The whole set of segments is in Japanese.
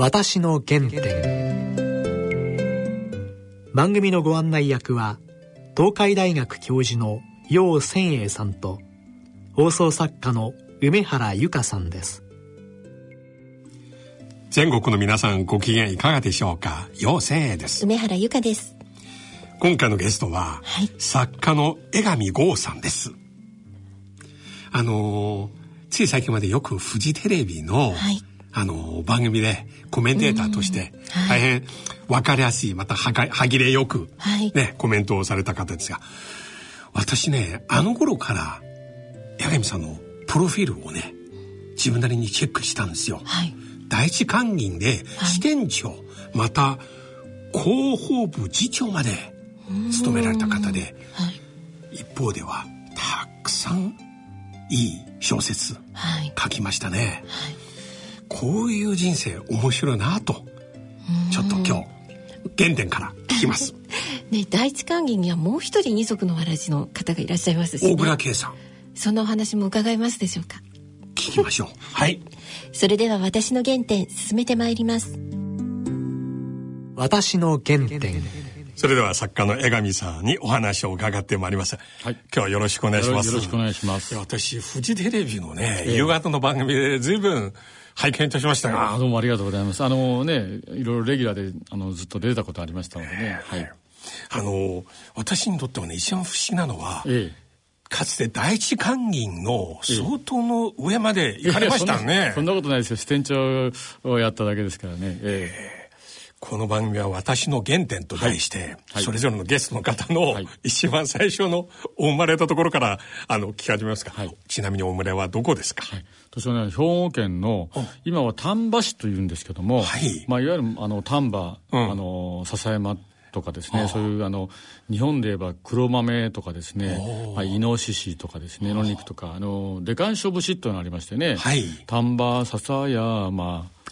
私の原点。番組のご案内役は東海大学教授の楊千栄さんと放送作家の梅原由香さんです。全国の皆さんご機嫌いかがでしょうか？陽千栄です。梅原由香です。今回のゲストは、はい、作家の江上剛さんです。あのつい最近までよくフジテレビの、はい、あの番組でコメンテーターとして大変分かりやすいまたは歯切れよくね、はい、コメントをされた方ですが私ねあの頃から八神さんのプロフィールをね自分なりにチェックしたんですよ。はい、第一官銀で支店長、はい、また広報部次長まで務められた方で、はい、一方ではたくさんいい小説書きましたね。はいこういう人生面白いなと。ちょっと今日原点から聞きます。ね第一関銀にはもう一人二足のわらじの方がいらっしゃいますし、ね、大倉圭さん。そのお話も伺えますでしょうか？聞きましょう。はい。それでは私の原点進めてまいります。私の原点。それでは作家の江上さんにお話を伺ってまいります。はい。今日はよろしくお願いします。よろしくお願いします。私、フジテレビのね、夕方の番組で随分拝見いたしましたが。あどうもありがとうございます。あのね、いろいろレギュラーであのずっと出たことありましたのでね。はい。あの、私にとってはね、一番不思議なのは、ええかつて第一官銀の相当の上まで行かれましたね。そんなことないですよ。支店長をやっただけですからね。ええこの番組は私の原点と題して、はい、それぞれのゲストの方の一番最初のお生まれたところからあの聞き始めますか、はい、ちなみにお生まれはどこですか、はい、私はね兵庫県の今は丹波市というんですけども、はい。まあ、いわゆるあの丹波、うん、あの笹山とかですねそういうあの日本で言えば黒豆とかですね、まあ、イノシシとかですねの肉とかあのデカンショ節というのがありましてね、はい、丹波笹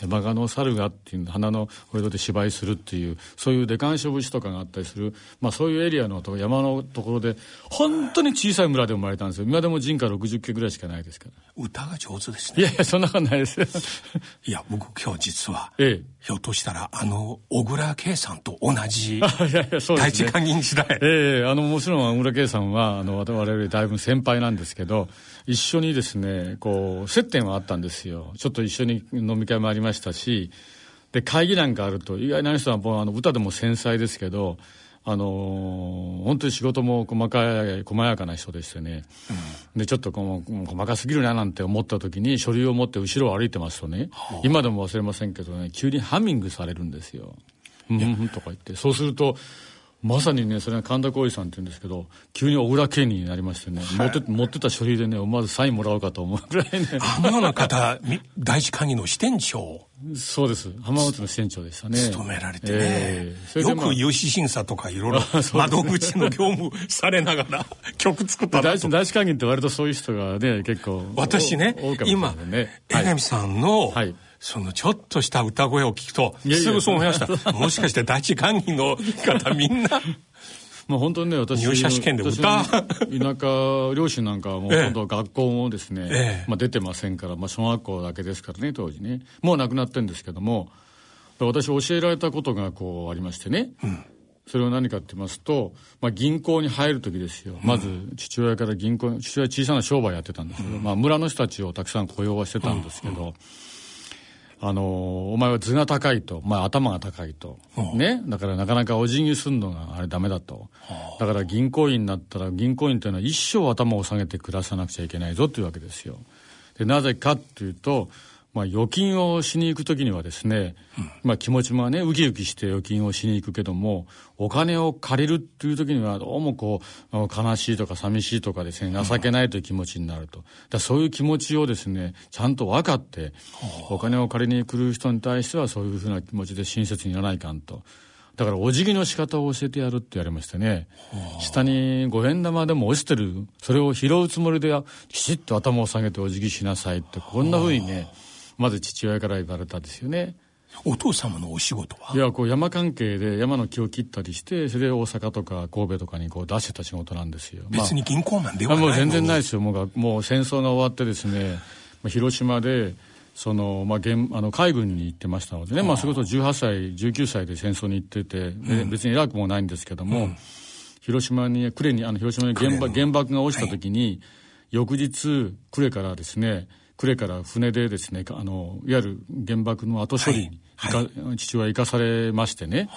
山バカの猿がっていう花のお江戸で芝居するっていうそういうデカンショ節とかがあったりする、まあ、そういうエリアのと山のところで本当に小さい村で生まれたんですよ。今でも人家60家ぐらいしかないですから。歌が上手ですね。いやいやそんなことないです いや僕今日実は、ええ、ひょっとしたらあの小倉圭さんと同じ いやいやそうです、ね、第一官時代ええあのもちろん小倉圭さんはあの我々よりだいぶ先輩なんですけど一緒にですねこう接点はあったんですよ。ちょっと一緒に飲み会もありましたしで会議なんかあると意外な人はもうあの歌でも繊細ですけどあのー、本当に仕事も細かい細やかな人でしてね、うん、でちょっとこう細かすぎるななんて思った時に書類を持って後ろを歩いてますとね、はあ、今でも忘れませんけどね急にハミングされるんですよ。うんとか言って。そうするとまさにねそれが神田光司さんって言うんですけど急に小倉健になりましてね、はい、持って持ってた書類でね思わずサインもらおうかと思うぐらいね。あのような方第一会議の支店長。そうです。浜松の支店長でしたね。務められてね、えー、よく有志審査とかいろいろ 窓口の業務されながら 曲作ったなと。第一会議って割とそういう人がね結構私ねね。今江上さんの、はいそのちょっとした歌声を聞くとすぐそう思いました。もしかして第一会議の方みんな。まあ本当にね私入社試験で歌？田舎両親なんかはもう 本当学校もですね、ええ、まあ、出てませんから、まあ、小学校だけですからね当時ね。もう亡くなってるんですけども私教えられたことがこうありましてね、うん。それは何かって言いますと、まあ、銀行に入る時ですよ、まず父親から銀行父親は小さな商売やってたんですけど、うん、まあ、村の人たちをたくさん雇用はしてたんですけど、うんあのお前は図が高いと、まあ、頭が高いと、ね、だからなかなかお辞儀するのがあれダメだと、だから銀行員になったら銀行員というのは一生頭を下げて暮らさなくちゃいけないぞというわけですよ。でなぜかというとまあ、預金をしに行く時にはですね、うん、まあ、気持ちもねウキウキして預金をしに行くけどもお金を借りるっていう時にはどうもこう悲しいとか寂しいとかですね情けないという気持ちになると、だそういう気持ちをですねちゃんと分かって、お金を借りに来る人に対してはそういうふうな気持ちで親切にならないかんと。だからお辞儀の仕方を教えてやるって言われましてね、下に五円玉でも落ちてる、それを拾うつもりできちっと頭を下げてお辞儀しなさいって、こんなふうにね、まず父親から言われたですよね。お父様のお仕事は？いやこう山関係で山の木を切ったりしてそれで大阪とか神戸とかにこう出してた仕事なんですよ。別に銀行マンではないもう全然ないですよ。もうもう戦争が終わってですね広島でその、まあ、現あの海軍に行ってましたのでね、まあ、それこそ18歳、19歳で戦争に行ってて、うん、別に偉くもないんですけども、うん、広島に、呉に、あの、広島に原爆原爆が落ちた時に、はい、翌日、呉からですね、呉から船でですね、あの、いわゆる原爆の後処理に、はいはい、父親行かされましてね、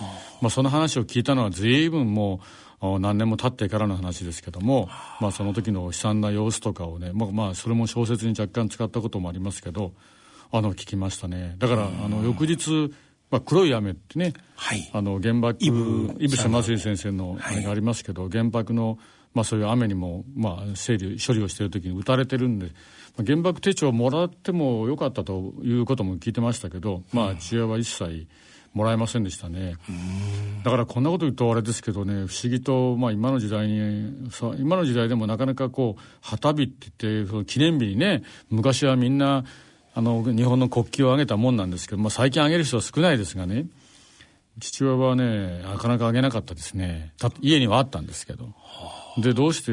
まあ、その話を聞いたのは随分もう、何年も経ってからの話ですけども、まあ、その時の悲惨な様子とかをね、まあ、まあ、それも小説に若干使ったこともありますけど、あの聞きましたね。だからあの翌日まあ、黒い雨ってね、はい、あの原爆イブ瀬正先生のあれがありますけど、はい、原爆の、まあ、そういう雨にも、まあ、整理処理をしている時に打たれてるんで、まあ、原爆手帳をもらってもよかったということも聞いてましたけど、まあ、父親は一切もらえませんでしたね。だからこんなこと言うとあれですけどね不思議と、まあ、今の時代に今の時代でもなかなかこう旗日って言って記念日にね昔はみんなあの日本の国旗を挙げたもんなんですけど、まあ、最近挙げる人は少ないですがね父親はねなかなか挙げなかったですね。家にはあったんですけど。でどうして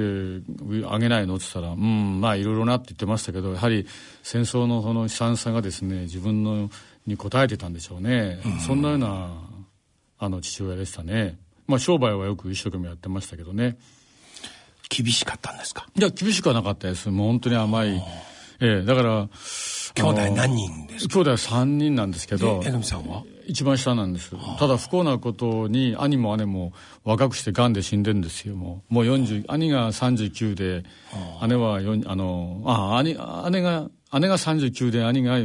挙げないの？って言ったらうんまあいろいろなって言ってましたけどやはり戦争のその悲惨さがですね自分のに応えてたんでしょうね、うん、そんなようなあの父親でしたね。まあ商売はよく一生懸命やってましたけどね。厳しかったんですか？いや厳しくはなかったです。もう本当に甘い。ええだから兄弟何人ですか？兄弟は3人なんですけど。江上さんは？一番下なんです。ただ不幸なことに兄も姉も若くして癌で死んでるんですよもう。もう40兄が39で姉は4あのあ兄姉が姉が39で兄が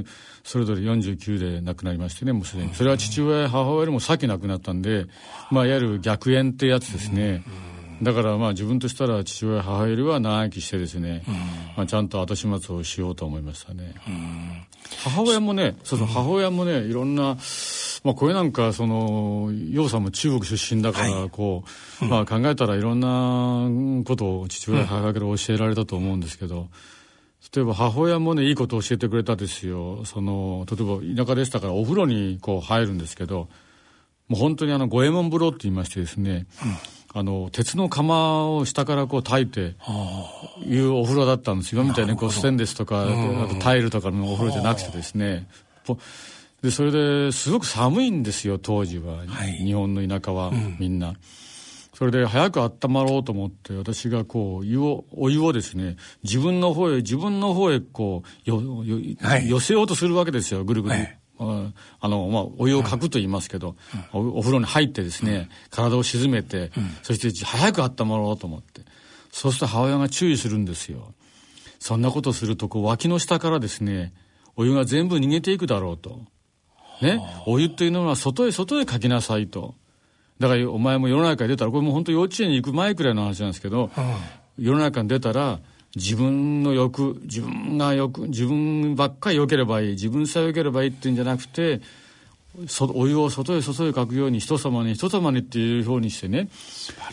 それぞれ49で亡くなりましてねもうすでに。それは父親母親よりも先亡くなったんでまあいわゆる逆縁ってやつですね、うん。だからまあ自分としたら父親母親よりは長生きしてですね、うん、まあ、ちゃんと後始末をしようと思いましたね、うん、母親もねそうそう母親もねいろんなまあこれなんかその楊さんも中国出身だからこう、はい、まあ考えたらいろんなことを父親母親から教えられたと思うんですけど、例えば母親もねいいことを教えてくれたですよ。その例えば田舎でしたからお風呂にこう入るんですけどもう本当にあの五右衛門風呂って言いましてですね、うん。あの鉄の釜を下からこう炊いていうお風呂だったんです今みたいにこうステンレスとかあとタイルとかのお風呂じゃなくてですねでそれですごく寒いんですよ当時は、はい、日本の田舎は、みんな。それで早く温まろうと思って私がこう湯をお湯をですね自分の方へ自分の方へこうよよ、はい、寄せようとするわけですよぐるぐる。はいあの、まあ、お湯をかくと言いますけど、うん、おお風呂に入ってですね、うん、体を沈めて、うん、そして早く温まろうと思って。そうすると母親が注意するんですよ。そんなことすると、こう、脇の下からですね、お湯が全部逃げていくだろうと。ね。お湯っていうのは外へ外へかきなさいと。だからお前も世の中に出たら、これもう本当幼稚園に行く前くらいの話なんですけど、世の中に出たら、自分の欲自分が欲自分ばっかり良ければいい自分さえ良ければいいっていうんじゃなくてそお湯を外へ外へかくように人様に人様にっていうふうにしてね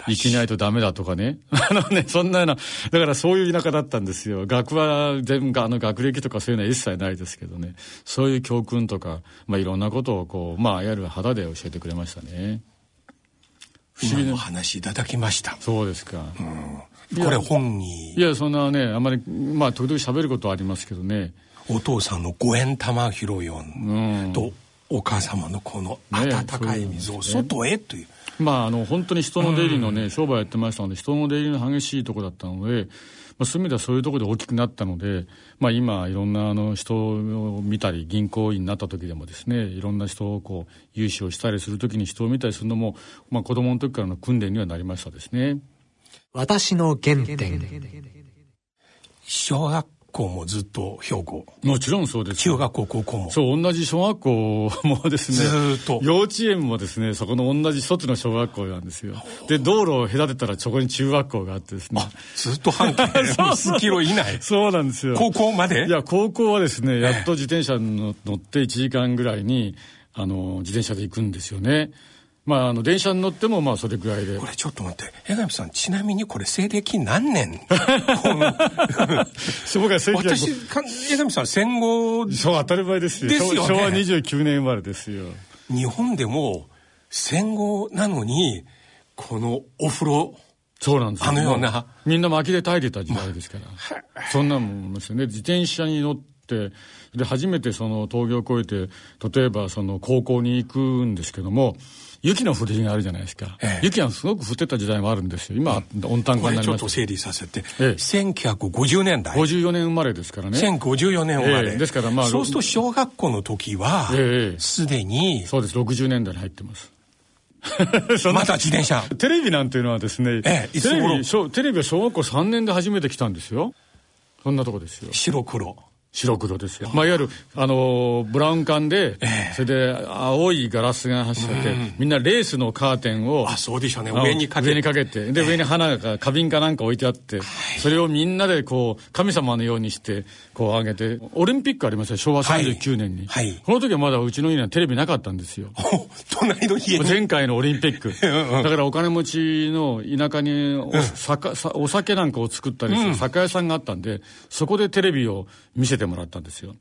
生きないとダメだとかね。あのねそんなようなだからそういう田舎だったんですよ。学は全部あの学歴とかそういうのは一切ないですけどね。そういう教訓とか、まあ、いろんなことをこうまあいわゆる肌で教えてくれましたね。不思議な。話いただきました。そうですか、うん。これ本に。いやそんなねあんまりまあ時々喋ることはありますけどね。お父さんの五円玉拾よん。と、お母様のこの温かい水を外へという、ね、まああの本当に人の出入りのね、商売やってましたので人の出入りの激しいとこだったのでまあ、そういう意味ではそういうところで大きくなったので、まあ、今いろんなあの人を見たり銀行員になった時でもですねいろんな人をこう融資をしたりする時に人を見たりするのも、まあ、子供の時からの訓練にはなりましたですね。私の原点。小学校もずっと兵庫。もちろんそうです。中学校高校も。そう同じ小学校もですね。ずっと。幼稚園もですねそこの同じ一つの小学校なんですよ。で道路を隔てたらそこに中学校があってですね。ずっと半径数キロ以内そうなんですよ。高校まで？いや高校はですねやっと自転車に乗って1時間ぐらいにあの自転車で行くんですよね。まあ、あの、電車に乗っても、まあ、それぐらいで。これちょっと待って、江上さん、ちなみにこれ、西暦何年？そうか、私、江上さん、戦後。そう、当たり前ですよ。ですよ、ね、昭和29年生まれですよ。日本でも、戦後なのに、このお風呂、そうなんですあのような。みんな薪で炊いてた時代ですから。まあ、そんなもんですよね。自転車に乗って、ってで初めてその峠を越えて例えばその高校に行くんですけども雪の降りがあるじゃないですか、ええ、雪がすごく降ってた時代もあるんですよ。今、温暖化になります。ちょっと整理させて、ええ、1950年代。54年生まれですからね。1054年生まれ、え、ですからまあそうすると小学校の時はすで、にそうです。60年代に入ってます。また自転車。テレビなんていうのはですね、ええ、テレビテレビは小学校3年で初めて来たんですよ。そんなとこですよ。白黒白黒ですよ。まあ、いわゆる、あのブラウン管で、えー、それで青いガラスが走ってて、みんなレースのカーテンを、あ、そうでしょうね。上にかけて。上にかけて、で、上に花が、花瓶かなんか置いてあって、それをみんなでこう、神様のようにして、こう上げて、オリンピックありますよ、昭和39年に。はい。この時はまだうちの家にはテレビなかったんですよ。隣の家に前回のオリンピック。だからお金持ちの田舎にお,、お酒なんかを作ったりする酒屋さんがあったんで、そこでテレビを見せてもらったんですよ。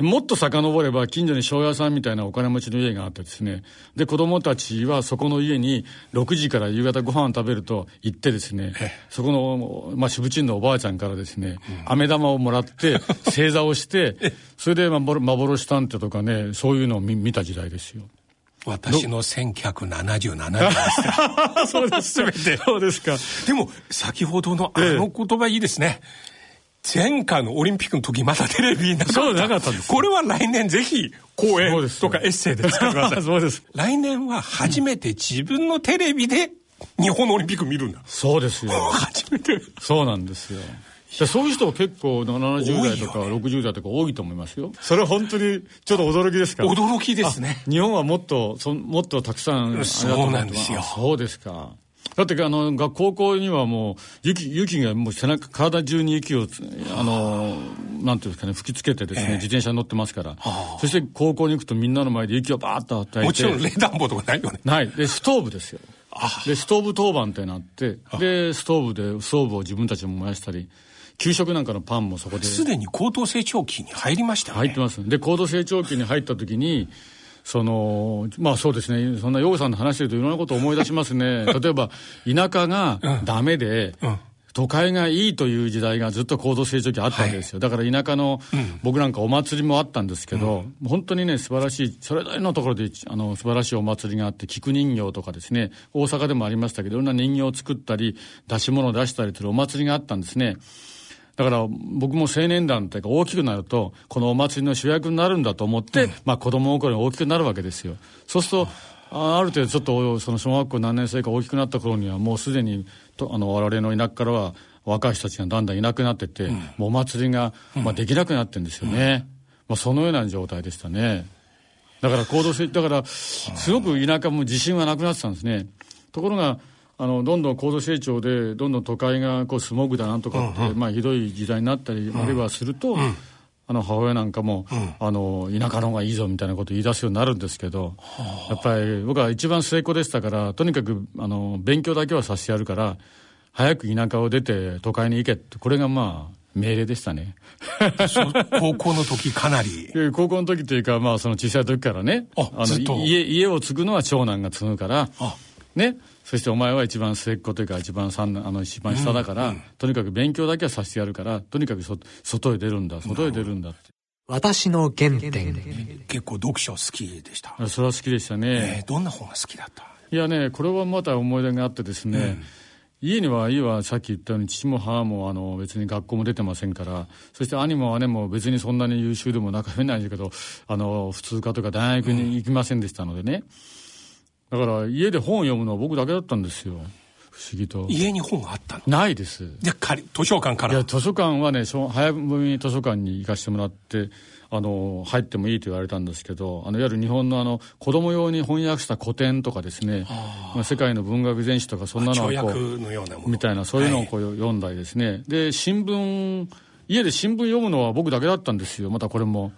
もっと遡れば近所に庄屋さんみたいなお金持ちの家があってですねで子供たちはそこの家に6時から夕方ご飯を食べると行ってですねそこの、まあ、渋鎮のおばあちゃんからですね、うん、飴玉をもらって 正座をしてそれで、ま、幻探偵とかねそういうのを見見た時代ですよ。私の1977年ですか。そうです。そうですか。でも、先ほどのあの言葉いいですね。ええ前回のオリンピックの時まだテレビなかった。そうなかったんです。これは来年ぜひ講演とかエッセイで使ってください。そうです。来年は初めて自分のテレビで日本のオリンピック見るんだ。そうですよ。初めて。そうなんですよ。そういう人は結構70代とか60代とか多いと思いますよ。それは本当にちょっと驚きですか？驚きですね。日本はもっと、そもっとたくさんそうなんですよ。そうですか。だってあの学校校にはもう雪雪がもう背中体中に雪をあのなんていうんですかね吹きつけてですね、えー、自転車に乗ってますから、そして高校に行くとみんなの前で雪をバーッと与えて。もちろん冷暖房とかないよね。ない。でストーブですよ。でストーブ当番ってなってでストーブでストーブを自分たちも燃やしたり給食なんかのパンもそこで。すでに高度成長期に入りましたね。入ってます。で高度成長期に入った時にそのまあそうですね。そんな洋さんと話してるといろんなことを思い出しますね。例えば田舎がダメで、うん。うん都会がいいという時代がずっと高度成長期あったわけですよ、はい、だから田舎の、うん、僕なんかお祭りもあったんですけど、うん、本当にね素晴らしいそれぞれのところであの素晴らしいお祭りがあって菊人形とかですね大阪でもありましたけどいろんな人形を作ったり出し物を出したりするお祭りがあったんですねだから僕も青年団というか大きくなるとこのお祭りの主役になるんだと思って、うん、まあ子供心に大きくなるわけですよ。そうするとある程度ちょっとその小学校何年生か大きくなった頃にはもうすでにとあの我々の田舎からは若い人たちがだんだんいなくなってて、うん、もうお祭りが、まあ、できなくなってるんですよね、うん、まあ、そのような状態でしたね。だから行動性だからすごく田舎も自信はなくなってたんですね。ところがあのどんどん高度成長でどんどん都会がこうスモーグだなんとかって、うんうん、まあ、ひどい時代になったり、あるいはすると、うん、あの母親なんかも、うん、あの田舎の方がいいぞみたいなことを言い出すようになるんですけど、やっぱり僕は一番末っ子でしたからとにかくあの勉強だけはさせてやるから早く田舎を出て都会に行けってこれがまあ命令でしたね。高校の時かなり。高校の時というかまあその小さい時からねあの家家を継ぐのは長男が継ぐからねそしてお前は一番末っ子というか一番三あの一番下だから、うん。うん、とにかく勉強だけはさせてやるからとにかくそ外へ出るんだ外へ出るんだって。私の原点結構読書好きでした。それは好きでしたね、えー、どんな本が好きだった？いやねこれはまた思い出があってですね、うん。家には家はさっき言ったように父も母もあの別に学校も出てませんからそして兄も姉も別にそんなに優秀でもなかないんだけどあの普通科とか大学に行きませんでしたのでね、だから家で本を読むのは僕だけだったんですよ。不思議と。家に本があったの？ないです。で図書館から？いや図書館はね早めに図書館に行かせてもらってあの入ってもいいと言われたんですけどあのいわゆる日本のあの子供用に翻訳した古典とかですね、まあ、世界の文学全史とかそんなのをこうみたいなそういうのをこう読んだりですね、はい、で新聞家で新聞読むのは僕だけだったんですよ。またこれも。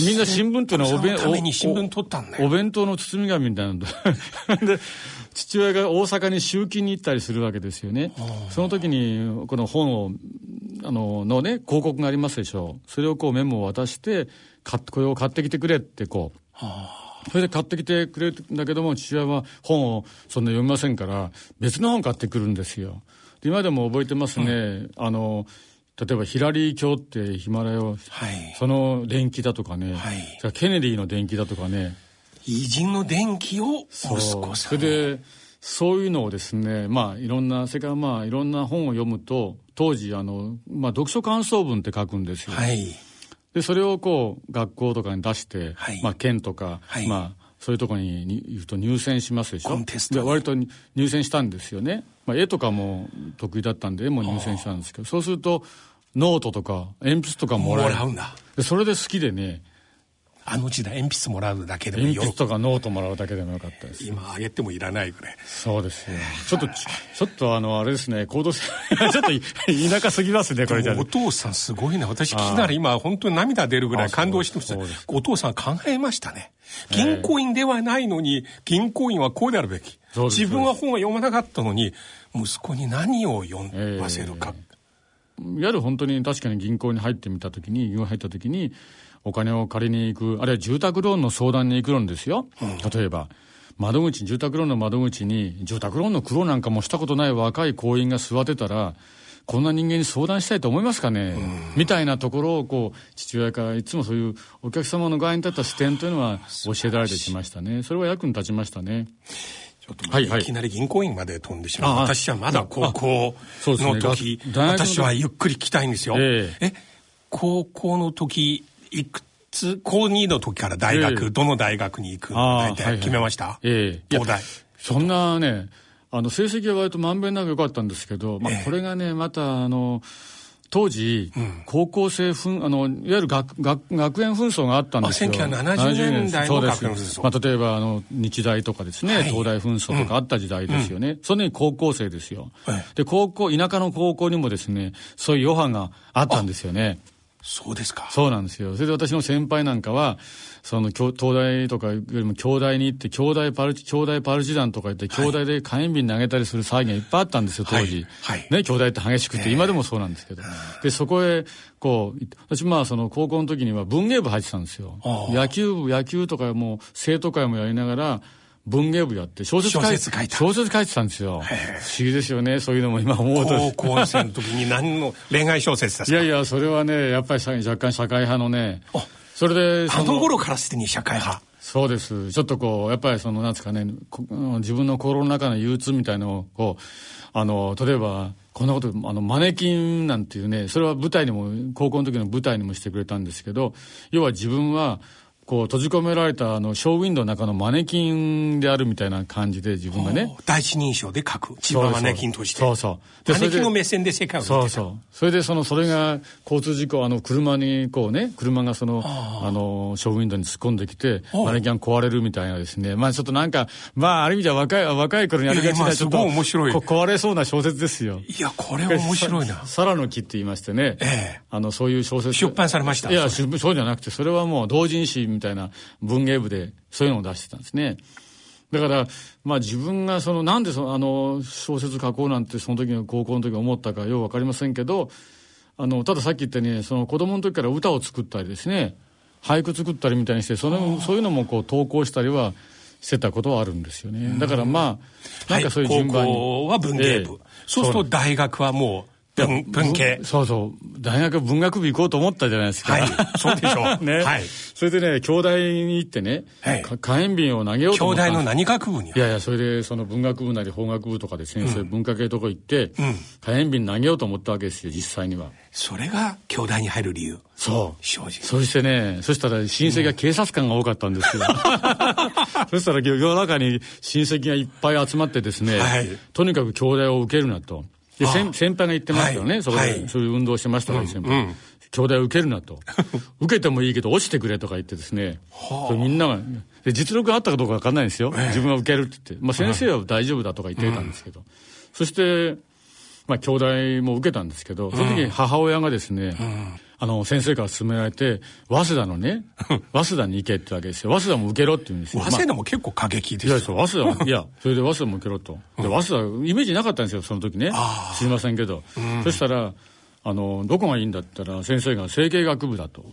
みんな新聞っていうのはお弁お弁当の包み紙みたいなんだ で父親が大阪に集金に行ったりするわけですよね。その時にこの本をあののね広告がありますでしょう。それをこうメモを渡してこれを買ってきてくれってこう。それで買ってきてくれるんだけども父親は本をそんな読みませんから別の本買ってくるんですよ。今でも覚えてますね、うん、あの例えばヒラリー教ってヒマラヤを、はい、その電気だとかね、はい、ケネディの電気だとかね。偉人の電気を息それでそういうのをですねまあいろんなそれからまあいろんな本を読むと当時あの、まあ、読書感想文って書くんですよ。はい、でそれをこう学校とかに出して、はい、まあ、県とか、はい、まあそういうところに言うと入選しますでしょ。で割と入選したんですよね、まあ、絵とかも得意だったんで絵も入選したんですけどそうするとノートとか鉛筆とかもらえる。んだ。でそれで好きでねあの時代鉛筆もらうだけでも鉛筆とかノートもらうだけでもよかったです。今あげてもいらないぐらい。そうですよ。ちょっとち ょっとあのあれですね行動 ちょっと田舎すぎますねこれじゃ。お父さんすごいね。私聞きなら今本当に涙出るぐらい感動してました。お父さん考えましたね。銀行員ではないのに銀行員はこうであるべき。自分は本は読まなかったのに息子に何を読ませるか、えー、いわゆる本当に確かに銀行に入ってみた時に銀行に入った時にお金を借りに行く、あるいは住宅ローンの相談に行くんですよ。例えば、窓口、住宅ローンの窓口に、住宅ローンの苦労なんかもしたことない若い行員が座ってたら、こんな人間に相談したいと思いますかね、みたいなところをこう父親からいつもそういうお客様の側に立った視点というのは教えられてきましたね。それは役に立ちましたね。ちょっと、はいはい、いきなり銀行員まで飛んでしまう。私はまだ高校の時、ね、私はゆっくり聞きたいんですよ、え。え高校の時いくつ、高2の時から大学、えー、どの大学に行く大体決めました、はいはい、ええー、東大。そんなね、あの、成績は割とまんべんなく良かったんですけど、まあ、これがね、また、あの、当時、うん、高校生紛、あの、いわゆる学学学園紛争があったんですよ。1970年代の学園紛争。まあ、例えば、あの、日大とかですね、はい、東大紛争とかあった時代ですよね。うん、そのに高校生ですよ、はい、で、高校、田舎の高校にもですね、そういう余波があったんですよね。そうですか。そうなんですよ。それで私の先輩なんかは、その、東大とかよりも京大に行って、京大パルチ、京大パルチザンとか言って、京大で火炎瓶投げたりする騒ぎがいっぱいあったんですよ、当時。はい。はい、ね、京大って激しくて、今でもそうなんですけど。で、そこへ、こう、私まあその高校の時には文芸部入ってたんですよ。野球部、野球とかも生徒会もやりながら、文芸部やって小説書いて小説書いてたんですよ。不思議ですよね、そういうのも今思うと。高校生の時に何の恋愛小説ですか？いやいや、それはね、やっぱり若干社会派のね。それであの頃からすでに社会派。そうです。ちょっとこう、やっぱりその、なんですかね、自分の心の中の憂鬱みたいのを、こう、あの、例えば、こんなこと、あの、マネキンなんていうね、それは舞台にも、高校の時の舞台にもしてくれたんですけど、要は自分は、こう閉じ込められたあのショーウィンドウの中のマネキンであるみたいな感じで自分がね。第一人称で書く。千葉マネキンとしてそうそう。マネキンの目線で世界をそうそう。それでそのそれが交通事故あの車にこうね車がそのあのショーウィンドウに突っ込んできてマネキン壊れるみたいなですね。まあちょっとなんかまあある意味じゃ若い若い頃にありがちなちょっと面白い。壊れそうな小説ですよ。いやこれ面白いな。サラの木って言いましてね、ええ、あのそういう小説。出版されました。いやそうじゃなくてそれはもう同人誌みたいな文芸部でそういうのを出してたんですね。だから、まあ自分がその、なんでその、あの、小説書こうなんてその時の高校の時思ったかようわかりませんけど、あの、たださっき言ったように、その子供の時から歌を作ったりですね、俳句作ったりみたいにして、その、そういうのもこう投稿したりはしてたことはあるんですよね。だからまあ、なんかそういう順番に。はい、高校は文芸部。えー、そうすると大学はもう、文文系。そうそう。大学文学部行こうと思ったじゃないですか。はい。そうでしょう。ね、はい、それでね京大に行ってね、はい、火炎瓶を投げようと思った。京大の何学部に？いやいやそれでその文学部なり法学部とかですね、うん、そういう文化系とこ行って、うん、火炎瓶投げようと思ったわけですよ実際には。それが京大に入る理由。そう。正直。そしてねそしたら親戚が警察官が多かったんですよ、うん、そしたら世の中に親戚がいっぱい集まってですね、はい、とにかく京大を受けるなとで先先輩が言ってますよね、はい、そこで、はい、そういう運動してましたから、先輩。うん兄弟受けるなと。受けてもいいけど落ちてくれとか言ってですね。はあ、みんなが、実力があったかどうかわかんないんですよ。え自分が受けるって言って。まあ先生は大丈夫だとか言ってたんですけど。うん、そして、まあ兄弟も受けたんですけど、その時母親がですね、うんあの、先生から勧められて、早稲田のね、早稲田に行けってわけですよ。早稲田も受けろって言うんですよ。早稲田も結構過激ですよ。いや、早稲田、いや、それで早稲田も受けろと。で、早稲田、イメージなかったんですよ、その時ね。知りませんけど。そしたら、あの、どこがいいんだったら、先生が政経学部だと。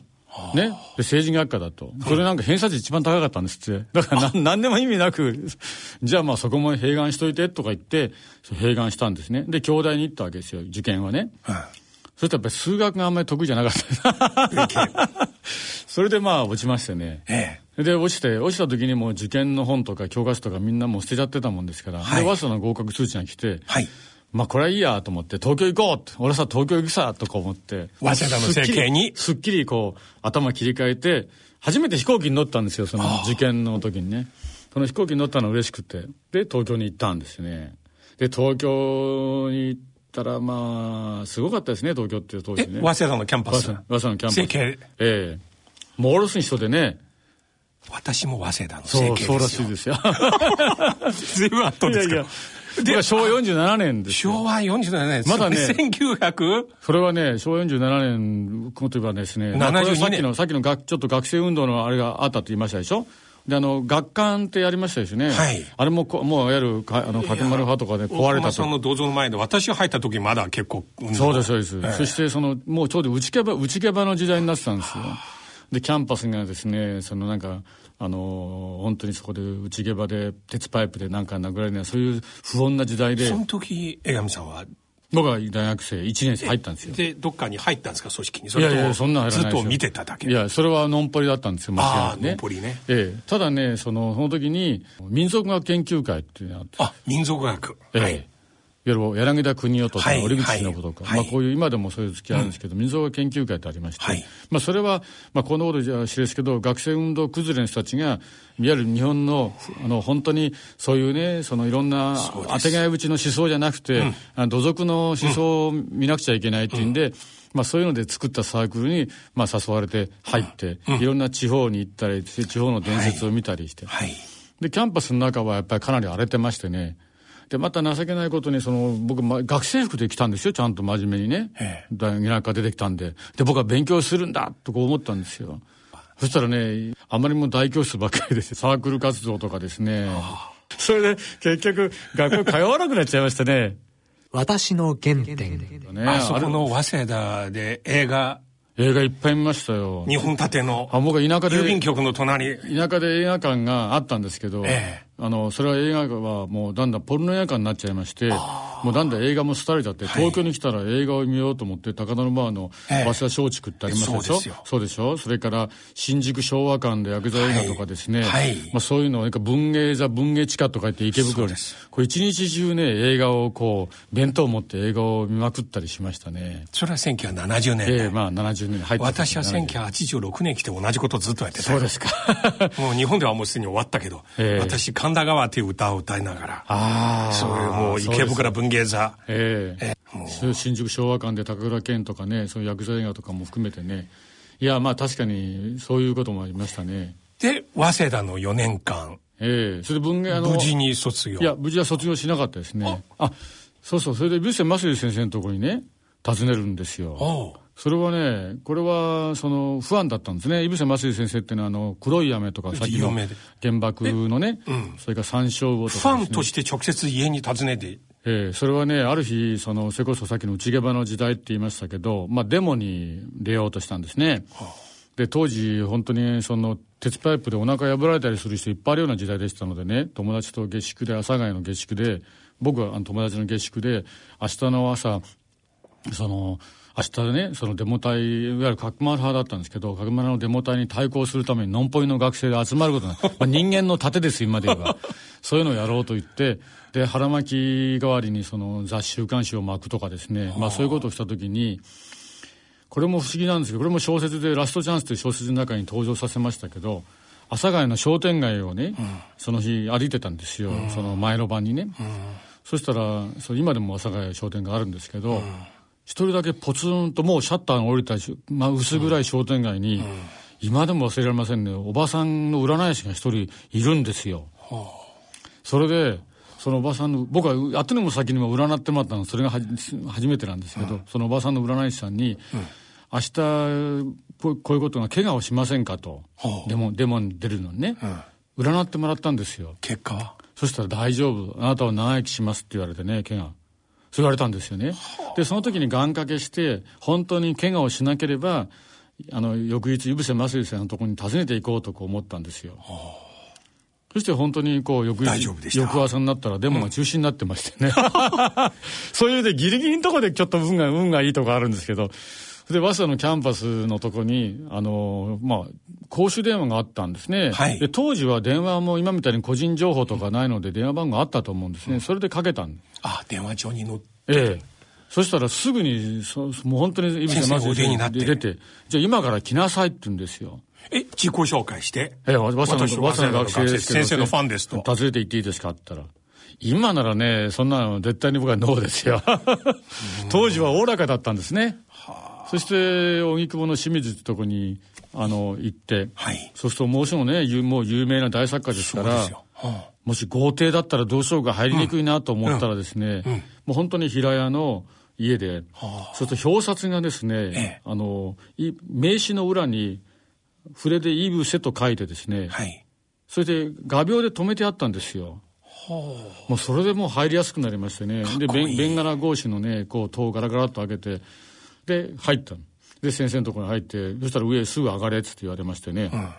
ね。で、政治学科だと。それなんか偏差値一番高かったんですって。だからな、なんでも意味なく、じゃあまあそこも併願しといてとか言って、併願したんですね。で、京大に行ったわけですよ、受験はね。はいそしたらやっぱり数学があんまり得意じゃなかったそれでまあ落ちましてね。ええ、で、落ちて、落ちた時にもう受験の本とか教科書とかみんなもう捨てちゃってたもんですから、はい、で、早稲田の合格通知が来て、はい、まあこれはいいやと思って、東京行こうって、俺さ東京行くさとか思って、早稲田の政経に？すっきりこう頭切り替えて、初めて飛行機に乗ったんですよ、その受験の時にね。その飛行機に乗ったの嬉しくて。で、東京に行ったんですね。で、東京に行ったら、まあ、すごかったですね、東京っていう当時ね。早稲田のキャンパス。早稲田のキャンパス。ええもうおろすに人でね。私も早稲田の政経。そう、らしいですよ。随分後ですかいやいやで、昭和47年です昭和47年まだね、1900? それはね、昭和47年、このといえばですね、72さっきの、さっきの学、ちょっと学生運動のあれがあったと言いましたでしょ？で、あの、学館ってやりましたですね。はい。あれもこ、もう、いわゆる、かあの、角丸派とかで壊れたと。さんの銅像の前で、私が入った時まだ結構、そうです、そうです。えー、そして、その、もうちょうど内毛場、内毛場の時代になってたんですよ。で、キャンパスがですね、そのなんか、あの本当にそこで内毛場で鉄パイプでなんか殴られないそういう不穏な時代でその時江上さんは僕は大学生1年生入ったんですよ。でどっかに入ったんですか組織に？それいやいやそんなずっと見てただけ？いやそれはノンポリだったんですよ間違いなくね。ノンポリね、ええ、ただねそのその時に民族学研究会っていうのがあってあ民族学。はい、いわゆる柳田国夫とか、折口信夫とか、はい、まあこういう今でもそういう付き合いあるんですけど、うん、民族学研究会ってありまして、はい、まあそれは、まあこのことじゃ知ですけど、学生運動崩れの人たちが、いわゆる日本の、あの、本当にそういうね、そのいろんな当てがい打ちの思想じゃなくて、うん、土足の思想を見なくちゃいけないっていうんで、うん。まあそういうので作ったサークルに、まあ誘われて入って、うん、いろんな地方に行ったり、地方の伝説を見たりして、はい、で、キャンパスの中はやっぱりかなり荒れてましてね、で、また情けないことに、その、僕、ま、学生服で来たんですよ、ちゃんと真面目にね。大学から出てきたんで。で、僕は勉強するんだとこう思ったんですよ。そしたらね、あまりも大教室ばっかりですサークル活動とかですね。それで、結局、学校通わなくなっちゃいましたね。私の原点。ね、あそこの早稲田で映画映画いっぱい見ましたよ。日本建ての。あ、僕は田舎で。郵便局の隣。田舎で映画館があったんですけど、ええ、あの、それは映画はもうだんだんポルノ映画館になっちゃいまして、もうだんだん映画も廃れちゃって、東京に来たら映画を見ようと思って、高田馬場の早稲田松竹ってありますでしょ、ええ、そうでしょ？それから新宿昭和館で薬剤映画とかですね、はい、まあそういうのをなんか文芸座文芸地下とか言って池袋に、これ一日中ね、映画をこう、弁当を持って映画を見まくったりしましたね。それは1970年。ええまあ70年入って私は1986年来て同じことずっとやってた。そうですか。もう日本ではもうすでに終わったけど、えー、私神田川っていう歌を歌いながら、あそういうもう池袋文芸座、えー、えー、新宿昭和館で高倉健とかね、そういう薬剤映画とかも含めてね、いやまあ確かにそういうこともありましたね。で、早稲田の4年間。ええー、それで文芸あの。無事に卒業。いや、無事は卒業しなかったですね。あそうそう、それでビュッセン・マスリー先生のところにね、訪ねるんですよ。それはね、これは、その、不安だったんですね。井伏正義先生っていうのは、あの、黒い雨とか、さっきの原爆のね、うん、それから山椒魚とか、ね、ファンとして直接家に訪ねて。ええそれはね、ある日、その、それこそさっきの内毛場の時代って言いましたけど、まあ、デモに出ようとしたんですね。はあ、で、当時、本当に、その、鉄パイプでお腹破られたりする人いっぱいあるような時代でしたのでね、友達と下宿で、阿佐ヶ谷の下宿で、僕はあの友達の下宿で、明日の朝、その、明日ね、そのデモ隊、いわゆる角丸派だったんですけど、角丸のデモ隊に対抗するために、ノンポイの学生で集まることが、まあ、人間の盾です、今で言えば。そういうのをやろうと言って、で、腹巻き代わりにその雑誌、週刊誌を巻くとかですね、まあそういうことをしたときに、これも不思議なんですけど、これも小説で、ラストチャンスという小説の中に登場させましたけど、阿佐ヶ谷の商店街をね、うん、その日歩いてたんですよ、うん、その前の晩にね。うん、そしたら、そ今でも阿佐ヶ谷商店街あるんですけど、一人だけポツンともうシャッターが降りたし、まあ、薄暗い商店街に、今でも忘れられませんね。おばさんの占い師が一人いるんですよ。それでそのおばさんの僕はやってのも先にも占ってもらったの。それが初めてなんですけど、そのおばさんの占い師さんに、明日こうこういうことが怪我をしませんかと、デモデモに出るのにね、占ってもらったんですよ。結果？はそしたら大丈夫。あなたは長生きしますって言われてね怪我そう言われたんですよね。で、その時に願掛けして、本当に怪我をしなければ、あの、翌日、井伏正義さんのところに訪ねていこうとこう思ったんですよ。そして本当にこう翌日翌朝になったらデモが中止になってましてね、うん、そういうでギリギリのとこでちょっと運が運がいいとこあるんですけど。で早稲田のキャンパスのとこにあのまあ公衆電話があったんですね、はい、で当時は電話も今みたいに個人情報とかないので電話番号あったと思うんですね、うん、それでかけたんあ電話帳に載って。ええ。そしたらすぐにそもう本当に井口まず出てじゃあ今から来なさいって言うんですよ。え、自己紹介して。え、早稲田の学生です先生のファンですと。訪ねて行っていいですかって言ったら。今ならね、そんなの絶対に僕はノーですよ。当時はおおらかだったんですね。そして、荻窪の清水ってとこに、あの、行って、はい、そうするともうすぐね、もう有名な大作家ですから、はあ、もし豪邸だったらどうしようか入りにくいなと思ったらですね、うん。うん、もう本当に平屋の家で、はあ、そうすると表札がですね、ええ、あの、名刺の裏に、筆でイブセと書いてですね、はい、それで画鋲で止めてあったんですよ。はあ、もうそれでもう入りやすくなりましてね。でベンベンガラ格子のねこう戸をガラガラっと開けてで入ったで先生のところに入ってそしたら上すぐ上がれって言われましてね、うん、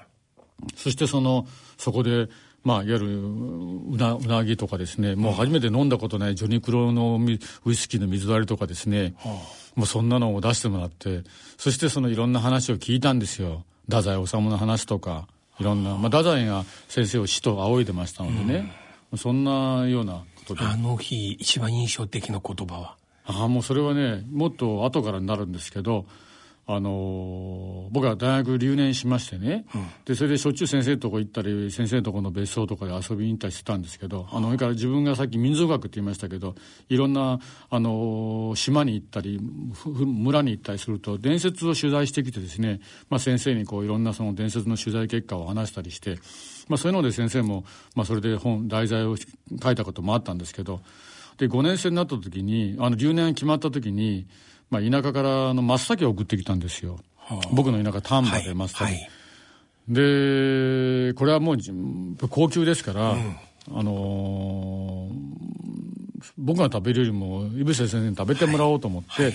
そしてそのそこでまあ、いわゆるうなうなぎとかですね、もう初めて飲んだことないジョニクロのウイスキーの水割りとかですね、はあ、もうそんなのを出してもらって、そしてそのいろんな話を聞いたんですよ。太宰治の話とか。いろんな、まあ、太宰が先生を死と仰いでましたのでね、うん、そんなようなことで。あの日一番印象的な言葉は？ああもうそれはねもっと後からになるんですけどあの僕は大学留年しましてね、うん、でそれでしょっちゅう先生のとこ行ったり先生のとこの別荘とかで遊びに行ったりしてたんですけど、あのそれから自分がさっき民族学って言いましたけどいろんなあの島に行ったり村に行ったりすると伝説を取材してきてですね、まあ、先生にこういろんなその伝説の取材結果を話したりして、まあ、そういうので先生も、まあ、それで本題材を書いたこともあったんですけどで5年生になった時にあの留年決まった時にまあ、田舎からの松茸を送ってきたんですよ。はあ、僕の田舎丹波で松茸、はいはい、でこれはもう高級ですから、うん、あのー、僕が食べるよりも井伏先生に食べてもらおうと思って、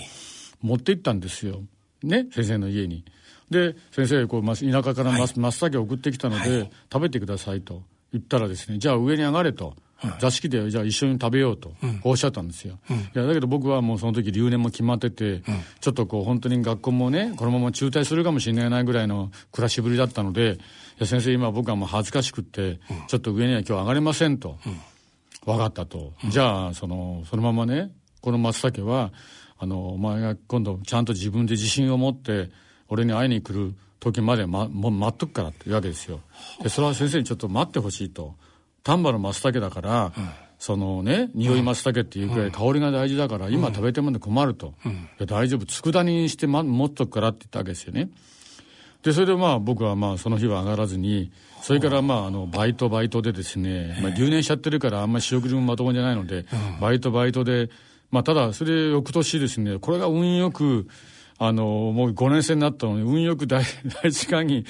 持って行ったんですよ。ね先生の家に。で先生こう田舎から松,、松茸を送ってきたので、食べてくださいと言ったらですねじゃあ上に上がれと。座敷でじゃあ一緒に食べようと、おっしゃったんですよ、いやだけど僕はもうその時留年も決まってて、ちょっとこう本当に学校もねこのまま中退するかもしれないぐらいの暮らしぶりだったのでいや先生今僕はもう恥ずかしくって、ちょっと上には今日上がれませんと、分かったと、じゃあそのそのままねこの松茸はあのお前が今度ちゃんと自分で自信を持って俺に会いに来る時まで、ま、もう待っとくからって言うわけですよ。でそれは先生にちょっと待ってほしいと。丹波の松茸だから、うん、そのね匂い松茸っていうくらい香りが大事だから、今食べても困ると、大丈夫。佃煮にして、ま、持っとくからって言ったわけですよね。でそれでまあ僕はまあその日は上がらずにそれからまああのバイトバイトでですね、まあ、留年しちゃってるからあんまり仕送りもまともじゃないので、バイトバイトでまあただそれで翌年ですねこれが運よくあの、もう5年生になったのに、運よく第第 一会議、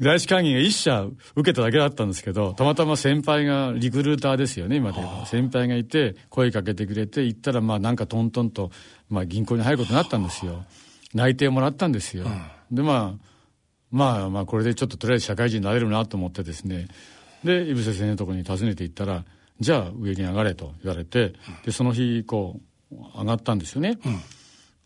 第一会議が1社受けただけだったんですけど、たまたま先輩が、リクルーターですよね、今で先輩がいて、声かけてくれて、行ったら、まあなんかトントンと、まあ銀行に入ることになったんですよ。内定もらったんですよ。うん、で、まあ、まあまあこれでちょっととりあえず社会人になれるなと思ってですね、で、井伏先生のところに訪ねて行ったら、じゃあ上に上がれと言われて、で、その日、こう、上がったんですよね。うん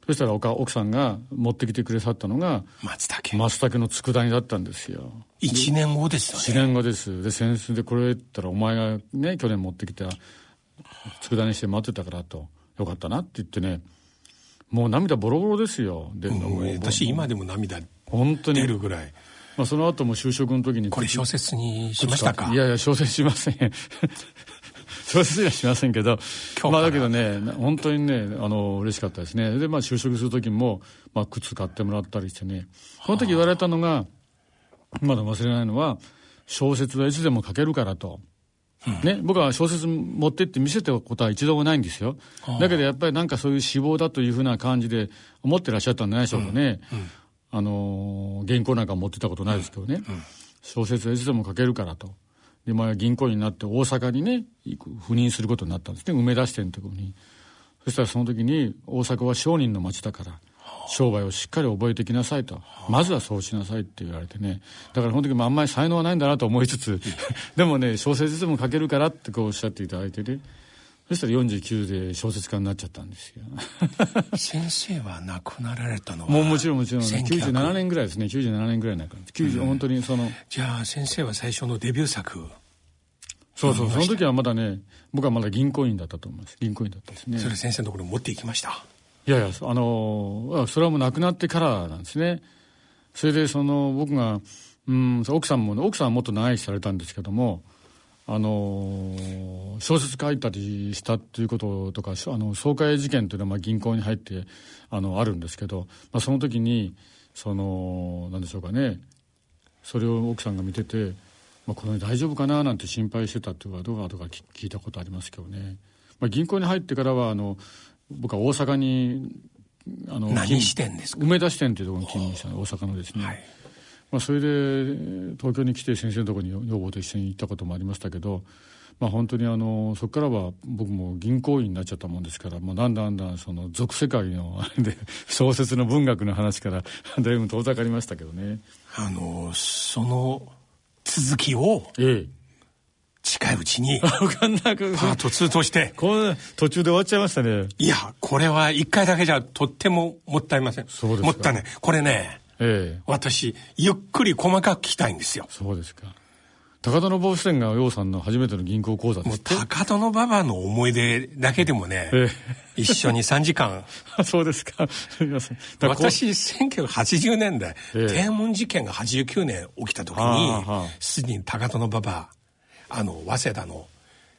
そしたら奥さんが持ってきてくれさったのが松茸。松茸の佃煮だったんですよ。1年後ですよね。1年後です。で先生でこれ言ったらお前がね去年持ってきた佃煮して待ってたからとよかったなって言ってねもう涙ボロボロですよ。で、うん、私今でも涙本当に。出るぐらい。まあ、その後も就職の時にこれ小説にしましたか？いやいや小説しません小説にはしませんけど、まあだけどね、本当にね、あの、嬉しかったですね。で、まあ就職する時も、まあ靴買ってもらったりしてね、その時言われたのが、まだ忘れないのは、小説はいつでも書けるからと。ね、僕は小説持ってって見せておくことは一度もないんですよ。だけどやっぱりなんかそういう志望だというふうな感じで思ってらっしゃったんじゃないでしょうかね。うんうん、あの、原稿なんか持ってたことないですけどね。うん、小説はいつでも書けるからと。で、まあ、銀行員になって大阪にね、赴任することになったんですね、梅田支店のところに。そしたらその時に、大阪は商人の町だから、商売をしっかり覚えてきなさいと。まずはそうしなさいって言われてね。だからその時もあんまり才能はないんだなと思いつつ、でもね、小説でも書けるからってこうおっしゃっていただいてね。そしたら49で小説家になっちゃったんですよ。先生は亡くなられたのはもうもちろんもちろん、ね、97年ぐらいですね。97年ぐらいになるから。90、うん、本当にその。じゃあ先生は最初のデビュー作。そうそう、その時はまだね、僕はまだ銀行員だったと思います。銀行員だったですね。それ先生のところに持っていきましたいやいや、あの、それはもう亡くなってからなんですね。それでその僕が、うん、奥さんも、奥さんはもっと長生きされたんですけども、あの小説書いたりしたっていうこととかあの総会事件というのはまあ銀行に入ってあのあるんですけど、まあ、その時にそのなんでしょうかね。それを奥さんが見てて、まあ、この大丈夫かななんて心配してたっていうかどうかとか聞いたことありますけどね、まあ、銀行に入ってからはあの僕は大阪にあの何支店ですか？梅田支店というところに勤務した大阪のですね、はい。まあ、それで東京に来て先生のところに女房と一緒に行ったこともありましたけど、まあ、本当にあのそこからは僕も銀行員になっちゃったもんですから、まあ、だんだんだんその俗世界のあれで 小説の文学の話からだいぶ遠ざかりましたけどね。あのその続きを、ええ、近いうちに、パート2として。この途中で終わっちゃいましたね。いや、これは一回だけじゃとってももったいません。そうですもったいない。これね、ええ、私、ゆっくり細かく聞きたいんですよ。そうですか。高田馬場支店が楊さんの初めての銀行口座です高田馬場の思い出だけでもね、ええ、一緒に3時間。そうですか。すみません。私、1980年代、ええ、天文事件が89年起きた時に、すでに高田馬場、あの、早稲田の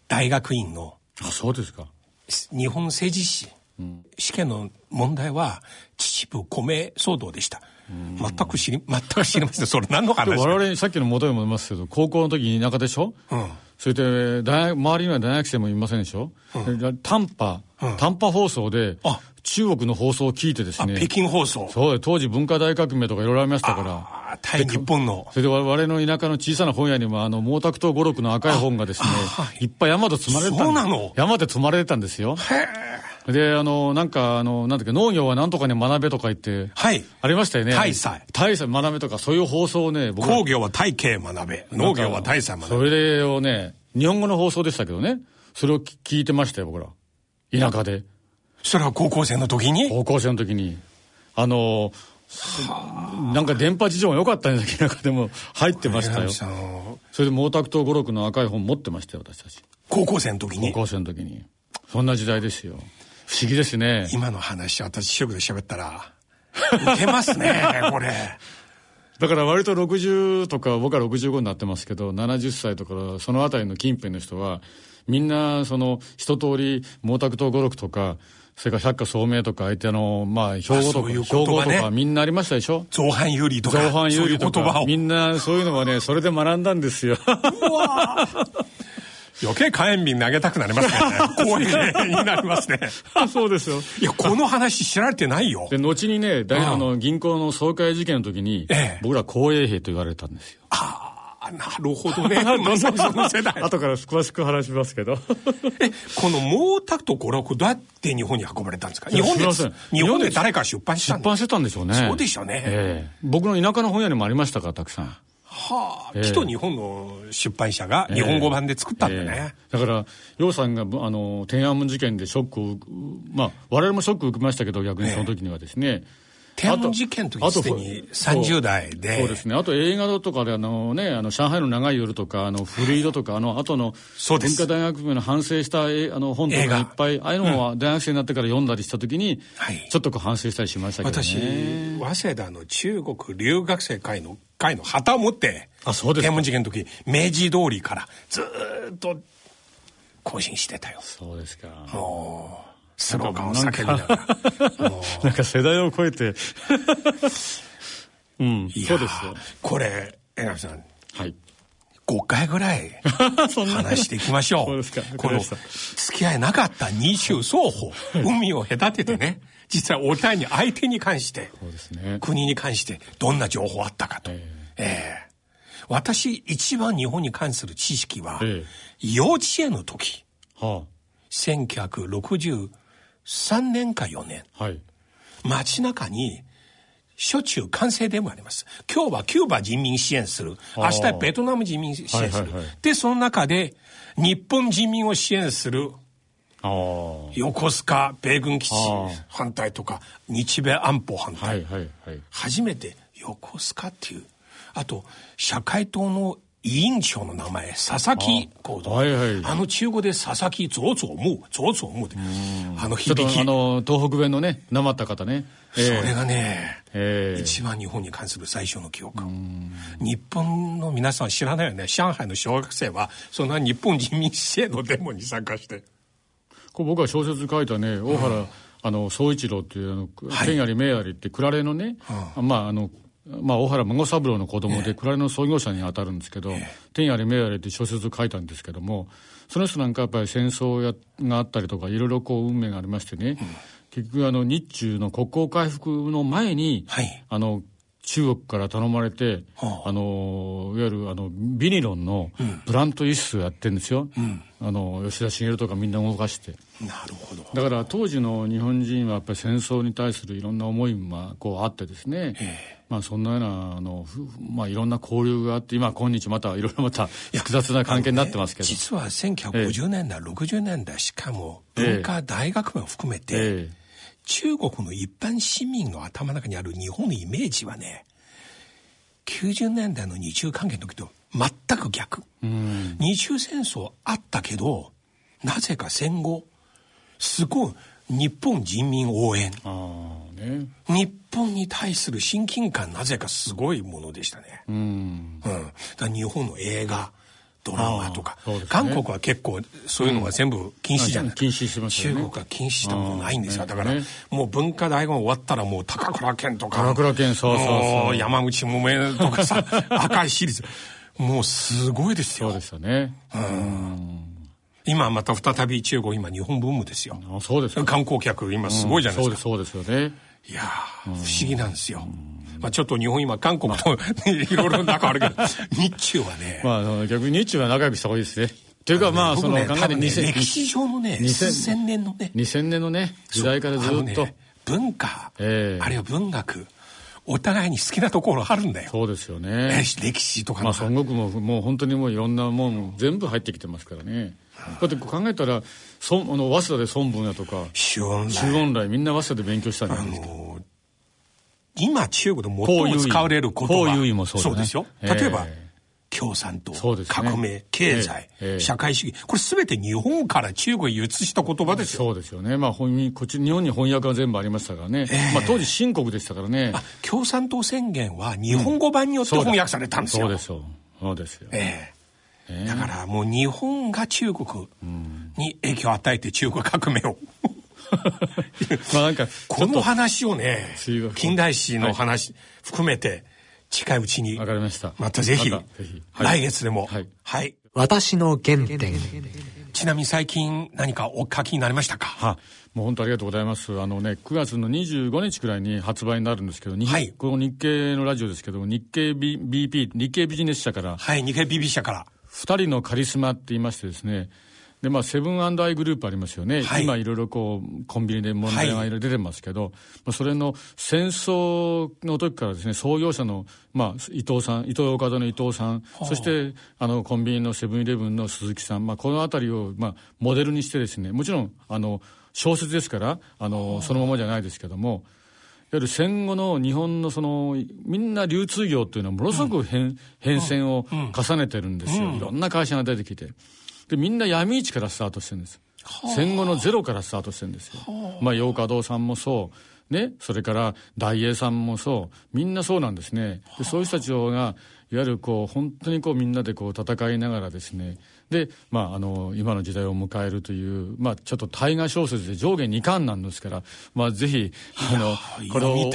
大学院の、あ、そうですか。日本政治史、うん、試験の問題は、秩父米騒動でした。全く知り、全く知りません。それ何の話我々、さっきの元にも言いますけど、高校の時田舎でしょ？うん。それで、大学、周りには大学生もいませんでしょ？うん。短波、短波放送で、中国の放送を聞いてですね。北京放送。そう当時文化大革命とかいろいろありましたから。対日本の。それで我々の田舎の小さな本屋にも、あの、毛沢東語録の赤い本がですね、いっぱい山で積まれてたそうなの？山で積まれてたんですよ。へえ。で、あの、なんか、あの、なんだっけ、農業はなんとかに学べとか言って、はい。ありましたよね。大祭。大祭学べとか、そういう放送をね、僕工業は大慶学べ。農業は大祭学べ。それをね、日本語の放送でしたけどね、それを聞いてましたよ、僕ら。田舎で。それは高校生の時に？高校生の時に。あの、なんか電波事情が良かったんですけど、中でも入ってましたよ。それで毛沢東語録の赤い本持ってましたよ、私たち。高校生の時に？高校生の時に。そんな時代ですよ。不思議ですね。今の話、私、四国で喋ったら、いけますね、これ。だから割と60とか、僕は65になってますけど、70歳とか、そのあたりの近辺の人は、みんな、その、一通り、毛沢東語録とか、それから百科聡明とか、相手の、まあ、標語とか、標語とか、みんなありましたでしょ？造反有理とか。造反有理とか。みんな、そういうのはね、それで学んだんですよ。うわ 余計火炎瓶投げたくなりますね。怖いね、になりますね。そうですよ。いや、この話知られてないよ。で、後にね、大あの、銀行の総会事件の時に、ええ、僕ら公衛兵と言われたんですよ。ああ、なるほどね。まさその世代。後から詳しく話しますけど。え、この毛沢東語録どうやって日本に運ばれたんですか？日本で日本で誰か出版したん出版してたんでしょうね。そうでしょうね。ええ僕の田舎の本屋にもありましたから、たくさん。はあ、えー、と日本の出版社が日本語版で作ったんだね。えー、だから、楊さんがあの天安門事件でショックを、まあ、我々もショックを受けましたけど、逆にその時にはですね、えー天安門事件の時すでに30代で。そうですね。あと映画とかであのねあの上海の長い夜とかあの古色とかあの後の文化大学部の反省したあの本とかいっぱいああいうのは大学生になってから読んだりした時に、ちょっとこう反省したりしましたけどね。私早稲田の中国留学生会の会の旗を持ってあそうです天安門事件の時明治通りからずっと更新してたよそうですかもうスローガンを叫びながら。なんか世代を超えて うん、そうですよ。これ、江上さん。はい。5回ぐらい 話していきましょう。そうですか。この、付き合いなかった二州双方、海を隔ててね、実はお互いに相手に関して、そうですね、国に関してどんな情報あったかと。えー、えー、私、一番日本に関する知識は、えー、幼稚園の時、はあ、1960 3年か4年。はい。街中に、しょっちゅう完成デモあります。今日はキューバ人民支援する。明日はベトナム人民支援する。はいはいはい、で、その中で、日本人民を支援する。横須賀米軍基地反対とか、日米安保反対。はいはいはい、初めて横須賀っていう。あと、社会党の委員長の名前、佐々木幸三。はいはい。あの中国で佐々木増増む、増増むで。あの響き。あの、東北弁のね、なまった方ね。それがね、えー、一番日本に関する最初の記憶。日本の皆さん知らないよね。上海の小学生は、そんな日本人民支援のデモに参加して。こう僕は小説書いたね、大原、うん、あの、総一郎っていう、あの、天あり命ありって、クラレのね、うん、まあ、あの、まあ、大原孫三郎の子供で、クラレの創業者に当たるんですけど、天あれ命あれって小説を書いたんですけども、その人なんかやっぱり戦争やがあったりとか、いろいろこう運命がありましてね、結局あの日中の国交回復の前に、はい、あの中国から頼まれて、はあ、あのいわゆるあのビニロンのブラント輸出をやってるんですよ、うん、あの吉田茂とかみんな動かして。なるほど。だから当時の日本人はやっぱり戦争に対するいろんな思いもこうあってですね、まあ、そんなようなあの、まあ、いろんな交流があって今今日またいろいろまた複雑な関係になってますけど、ね、実は1950年代、え60年代しかも文化大学も含めて、え中国の一般市民の頭の中にある日本のイメージはね、90年代の日中関係の時と全く逆。日中戦争あったけど、なぜか戦後、すごい日本人民応援。ね、日本に対する親近感なぜかすごいものでしたね。うん。うん。日本の映画、ドラマとか、ね、韓国は結構そういうのが全部禁止じゃない、うん、禁止します、ね、中国は禁止したことないんですよ。だから、ね、もう文化大学終わったらもう高倉健とか。高倉健そうそうそう山口百恵とかさ 赤いシリーズもうすごいですよ。そうですよね。うん。今また再び中国今日本ブームですよ。あそうです観光客今すごいじゃないですか、そうですそうですよね。いや不思議なんですよ、まあ、ちょっと日本今韓国と、いろいろ仲あるけど 日中はねまあ逆に日中は仲良くした方がいいですねというかまあその考えて、ね、歴史上のね2000年のね2000年のね時代からずっと、ね、文化、えー、あるいは文学お互いに好きなところあるんだよ。そうですよね。歴史とかまあ、孫悟空ももう本当にもういろんなもん全部入ってきてますからね。だって考えたら、そあの早稲田で孫文やとか、周恩来。周恩来、みんな早稲田で勉強したんじゃないですか。今中国で最も使われる言葉。こうもそうそうですよ。例えば、共産党、革命、経済、社会主義。これすべて日本から中国へ輸出した言葉ですよ。そうですよね。まあ、こっち、日本に翻訳は全部ありましたからね。まあ、当時新国でしたからね。共産党宣言は日本語版によって翻訳されたんですよ。そうですよ。そうですよ。ええだからもう日本が中国に影響を与えて中国革命を まあなんかこの話をね近代史の話含めて近いうちにわかりました。またぜひ来月でもはい、私の原点。ちなみに最近何かお書きになりましたか？はもう本当ありがとうございます。あのね、9月の25日くらいに発売になるんですけど、はい、この日経のラジオですけども、日経 BP、日経ビジネス社から、はい、日経 BP 社から、二人のカリスマって言いましてですね、で、まあ、セブンアイグループありますよね。はい、今いろいろこう、コンビニで問題がい。ろいろ出てますけど、はい、まあ、それの戦争の時からですね、創業者の、まあ、伊藤さん、伊藤岡田の伊藤さん、そして、あの、コンビニのセブンイレブンの鈴木さん、まあ、このあたりを、まあ、モデルにしてですね、もちろん、あの、小説ですから、あの、そのままじゃないですけども、いわゆる戦後の日本のその、みんな流通業っていうのはものすごく変,、うん、変遷を重ねてるんですよ。いろんな会社が出てきて。で、みんな闇市からスタートしてるんです。戦後のゼロからスタートしてるんですよ。まあ、洋華堂さんもそう。ね、それから大英さんもそうみんなそうなんですねでそういう人たちがいわゆるこう本当にこうみんなでこう戦いながらですねで、まあ、あの今の時代を迎えるという、まあ、ちょっと大河小説で上下2巻なんですから、まあ、ぜひあのこれをおお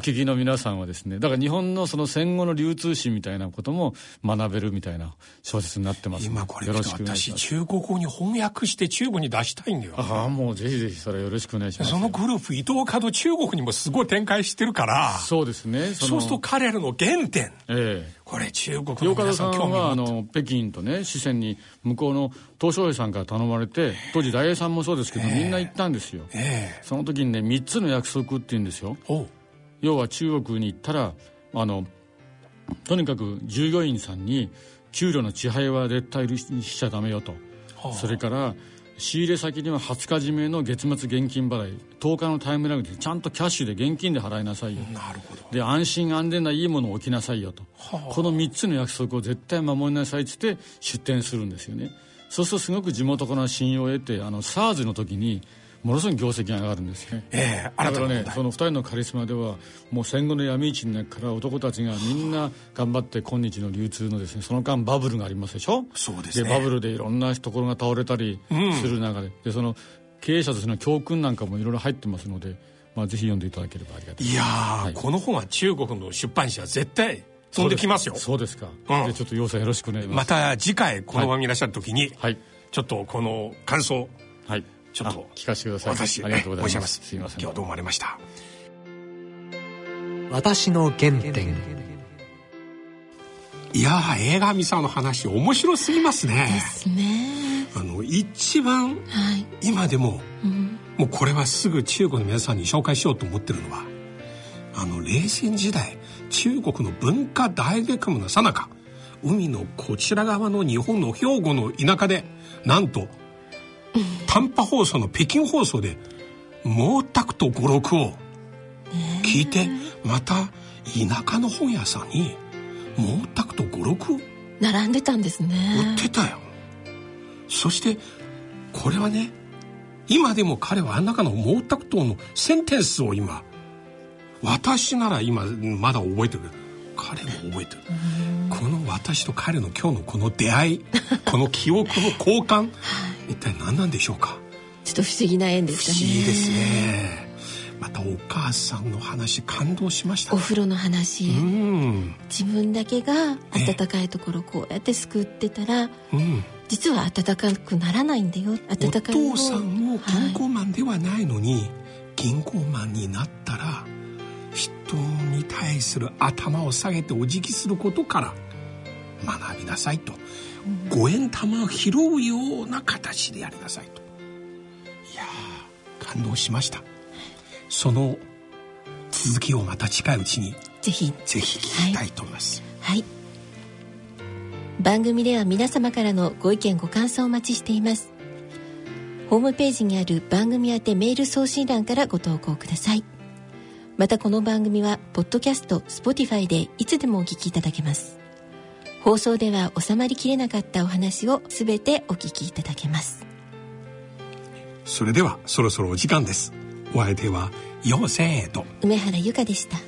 聞きの皆さんはですねだから日本のその戦後の流通史みたいなことも学べるみたいな小説になってます。今これよろしく私中国語に翻訳して中国に出したいんだよ。ああもうぜひぜひそれよろしくお願いします。そのグループ伊藤門中国にもすごい展開してるから。そうですね。そうすると彼らの原点、ええこれ中国の皆さん興味はあの北京とね四川に向こうの東照寺さんから頼まれて当時大英さんもそうですけど、みんな行ったんですよ、その時にね3つの約束って言うんですよ。要は中国に行ったらあのとにかく従業員さんに給料の遅配は絶対しちゃダメよと、それから仕入れ先には20日締めの月末現金払い10日のタイムラグでちゃんとキャッシュで現金で払いなさいよ。なるほど。で安心安全ないいものを置きなさいよと、はあ、この3つの約束を絶対守りなさいっつって出店するんですよね。そうするとすごく地元から信用を得てあの SARS の時にものすごい業績が上がるんですね、ええー、だからねその2人のカリスマではもう戦後の闇市の中から男たちがみんな頑張って今日の流通のですねその間バブルがありますでしょ？そうですね。バブルでいろんなところが倒れたりする中でうん、でその経営者としての教訓なんかもいろいろ入ってますので、まあ、ぜひ読んでいただければありがたい。いや、はい、この本は中国の出版社絶対飛んできますよ。そうですか、うん、ちょっと要請よろしくお願いします。また次回この番組いらっしゃる時に、はい、ちょっとこの感想。はいちょっと。聞かせてください。私ありがとうございます。す。いません。今日どうもありました。私の原点。いや映画見さんの話面白すぎますね。ですね。あの一番、はい、今でも、うん、もうこれはすぐ中国の皆さんに紹介しようと思ってるのはあの冷戦時代中国の文化大激務のさなか海のこちら側の日本の兵庫の田舎でなんと短波放送の北京放送で毛沢東語録を聞いてまた田舎の本屋さんに毛沢東語録並んでたんですね。売ってたよ。そしてこれはね今でも彼はあん中の毛沢東のセンテンスを今私なら今まだ覚えてる。彼も覚えてる。この私と彼の今日のこの出会いこの記憶の交換一体何なんでしょうか？ちょっと不思議な縁ですかね。不思議ですね。またお母さんの話感動しました、ね、お風呂の話。うん。自分だけが温かいところこうやってすくってたら、うん、実は温かくならないんだよ。温かい。お父さんも銀行マンではないのに、はい、銀行マンになったら人に対する頭を下げてお辞儀することから学びなさいと五円玉を拾うような形でやりなさいと。いや感動しました。その続きをまた近いうちにぜひ。ぜひ聞きたいと思います、はい、はい、番組では皆様からのご意見ご感想をお待ちしています。ホームページにある番組宛てメール送信欄からご投稿ください。またこの番組はポッドキャスト Spotify でいつでもお聞きいただけます放送では収まりきれなかったお話をすべてお聞きいただけます。それではそろそろお時間です。お相手は陽性と。梅原由香でした